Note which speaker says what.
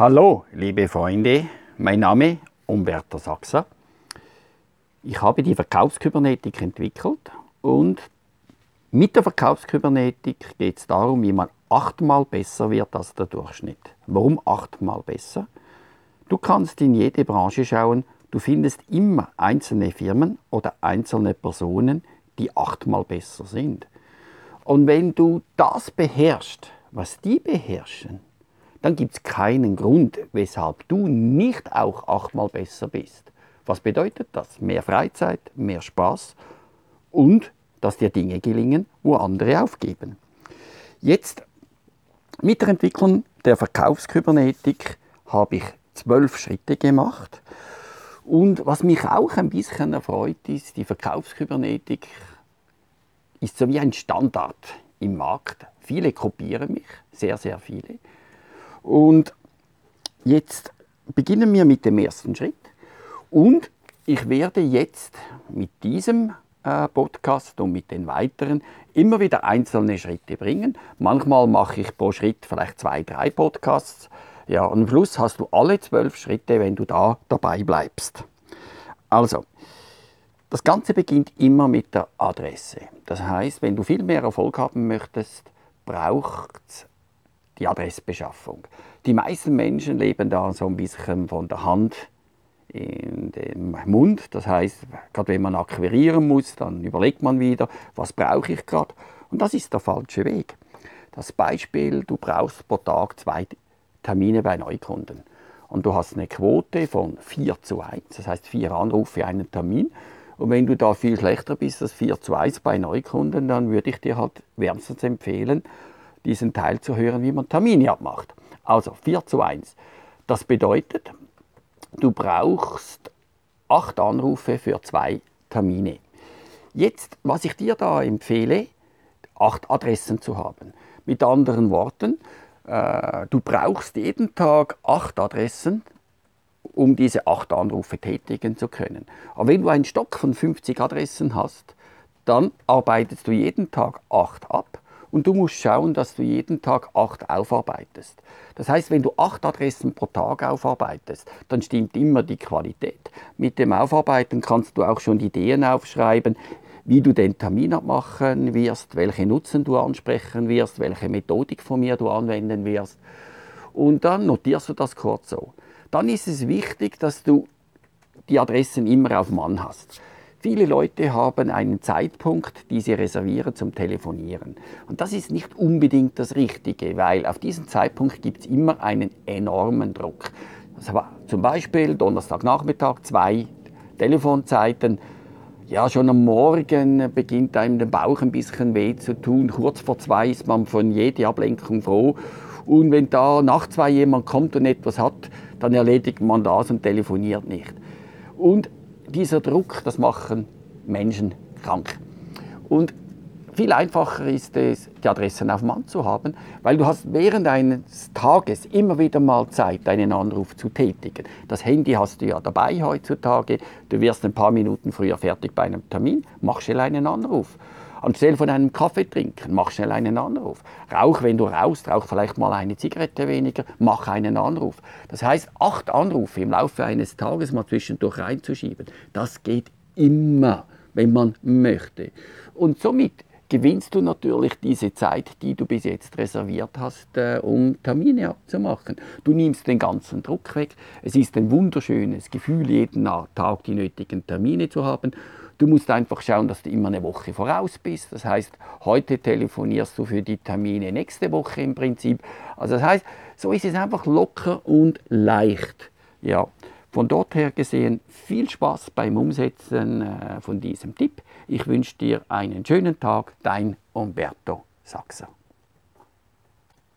Speaker 1: Hallo, liebe Freunde, mein Name ist Umberto Sachser. Ich habe die Verkaufskybernetik entwickelt und mit der Verkaufskybernetik geht es darum, wie man achtmal besser wird als der Durchschnitt. Warum achtmal besser? Du kannst in jede Branche schauen, du findest immer einzelne Firmen oder einzelne Personen, die achtmal besser sind. Und wenn du das beherrschst, was die beherrschen, dann gibt es keinen Grund, weshalb du nicht auch achtmal besser bist. Was bedeutet das? Mehr Freizeit, mehr Spaß und dass dir Dinge gelingen, wo andere aufgeben. Jetzt mit der Entwicklung der Verkaufskybernetik habe ich zwölf Schritte gemacht. Und was mich auch ein bisschen erfreut, ist, die Verkaufskybernetik ist so wie ein Standard im Markt. Viele kopieren mich, sehr, sehr viele. Und jetzt beginnen wir mit dem ersten Schritt. Und ich werde jetzt mit diesem äh, Podcast und mit den weiteren immer wieder einzelne Schritte bringen. Manchmal mache ich pro Schritt vielleicht zwei, drei Podcasts. Ja, und am Schluss hast du alle zwölf Schritte, wenn du da dabei bleibst. Also, das Ganze beginnt immer mit der Adresse. Das heißt, wenn du viel mehr Erfolg haben möchtest, braucht es die Adressbeschaffung. Die meisten Menschen leben da so ein bisschen von der Hand in den Mund. Das heißt, gerade wenn man akquirieren muss, dann überlegt man wieder, was brauche ich gerade. Und das ist der falsche Weg. Das Beispiel, du brauchst pro Tag zwei Termine bei Neukunden. Und du hast eine Quote von 4 zu 1, das heißt vier Anrufe, einen Termin. Und wenn du da viel schlechter bist als 4 zu 1 bei Neukunden, dann würde ich dir halt wärmstens empfehlen, diesen Teil zu hören, wie man Termine abmacht. Also 4 zu 1. Das bedeutet, du brauchst acht Anrufe für zwei Termine. Jetzt, was ich dir da empfehle, acht Adressen zu haben. Mit anderen Worten, äh, du brauchst jeden Tag acht Adressen, um diese acht Anrufe tätigen zu können. Aber wenn du einen Stock von 50 Adressen hast, dann arbeitest du jeden Tag acht ab und du musst schauen, dass du jeden Tag acht aufarbeitest. Das heißt, wenn du acht Adressen pro Tag aufarbeitest, dann stimmt immer die Qualität. Mit dem Aufarbeiten kannst du auch schon Ideen aufschreiben, wie du den Termin abmachen wirst, welche Nutzen du ansprechen wirst, welche Methodik von mir du anwenden wirst. Und dann notierst du das kurz so. Dann ist es wichtig, dass du die Adressen immer auf Mann hast. Viele Leute haben einen Zeitpunkt, die sie reservieren zum Telefonieren. Und das ist nicht unbedingt das Richtige, weil auf diesen Zeitpunkt gibt es immer einen enormen Druck. Zum Beispiel Donnerstagnachmittag zwei Telefonzeiten. Ja, schon am Morgen beginnt einem der Bauch ein bisschen weh zu tun. Kurz vor zwei ist man von jeder Ablenkung froh. Und wenn da nach zwei jemand kommt und etwas hat, dann erledigt man das und telefoniert nicht. Und dieser Druck, das machen Menschen krank. Und viel einfacher ist es, die Adressen auf Mann zu haben, weil du hast während eines Tages immer wieder mal Zeit, einen Anruf zu tätigen. Das Handy hast du ja dabei heutzutage. Du wirst ein paar Minuten früher fertig bei einem Termin, mach schnell einen Anruf. Anstelle von einem Kaffee trinken, mach schnell einen Anruf. Rauch, wenn du rauchst, rauch vielleicht mal eine Zigarette weniger, mach einen Anruf. Das heißt, acht Anrufe im Laufe eines Tages mal zwischendurch reinzuschieben, das geht immer, wenn man möchte. Und somit gewinnst du natürlich diese Zeit, die du bis jetzt reserviert hast, äh, um Termine abzumachen. Du nimmst den ganzen Druck weg. Es ist ein wunderschönes Gefühl, jeden Tag die nötigen Termine zu haben. Du musst einfach schauen, dass du immer eine Woche voraus bist. Das heißt, heute telefonierst du für die Termine nächste Woche im Prinzip. Also das heißt, so ist es einfach locker und leicht. Ja, von dort her gesehen viel Spaß beim Umsetzen äh, von diesem Tipp. Ich wünsche dir einen schönen Tag, dein Umberto Sachser.